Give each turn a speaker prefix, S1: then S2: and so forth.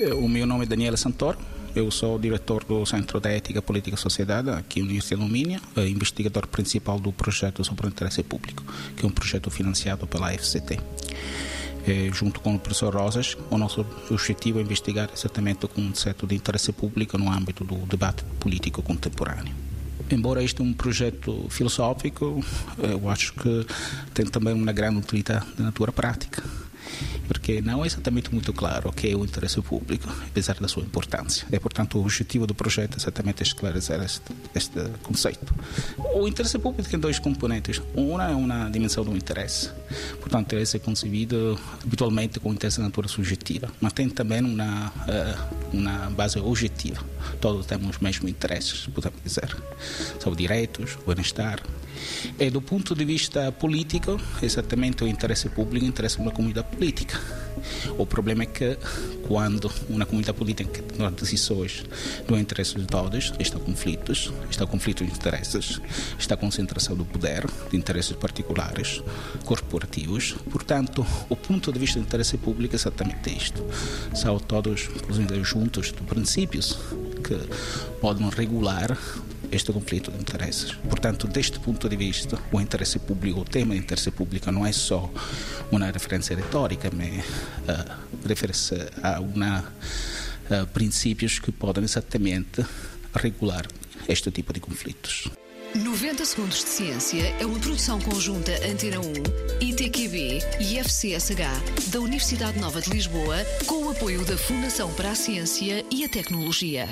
S1: meu nome é Daniela Santoro. Eu sou diretor do Centro de Ética, Política e Sociedade, aqui na Universidade de Lumínia, investigador principal do projeto sobre o interesse público, que é um projeto financiado pela FCT. É, junto com o professor Rosas, o nosso objetivo é investigar exatamente o conceito de interesse público no âmbito do debate político contemporâneo. Embora este é um projeto filosófico, eu acho que tem também uma grande utilidade de natura prática porque não é exatamente muito claro o que é o interesse público, apesar da sua importância. E, portanto, o objetivo do projeto é exatamente esclarecer este, este conceito. O interesse público tem dois componentes. Uma é uma dimensão do interesse. Portanto, o interesse é concebido habitualmente com interesse de natura subjetiva, mas tem também uma, eh, uma base objetiva. Todos temos os mesmos interesses, podemos dizer. São direitos, bem-estar, e do ponto de vista político, exatamente o interesse público interessa uma comunidade política. O problema é que quando uma comunidade política toma decisões do interesse de todos, está conflitos, está conflito de interesses, está concentração do poder, de interesses particulares, corporativos. Portanto, o ponto de vista do interesse público é exatamente isto. São todos juntos de princípios que podem regular este conflito de interesses. Portanto, deste ponto de vista, o interesse público, o tema de interesse público não é só uma referência retórica, mas uh, refere-se a uma, uh, princípios que podem exatamente regular este tipo de conflitos.
S2: 90 Segundos de Ciência é uma produção conjunta Antena 1, ITQB e FCSH da Universidade Nova de Lisboa, com o apoio da Fundação para a Ciência e a Tecnologia.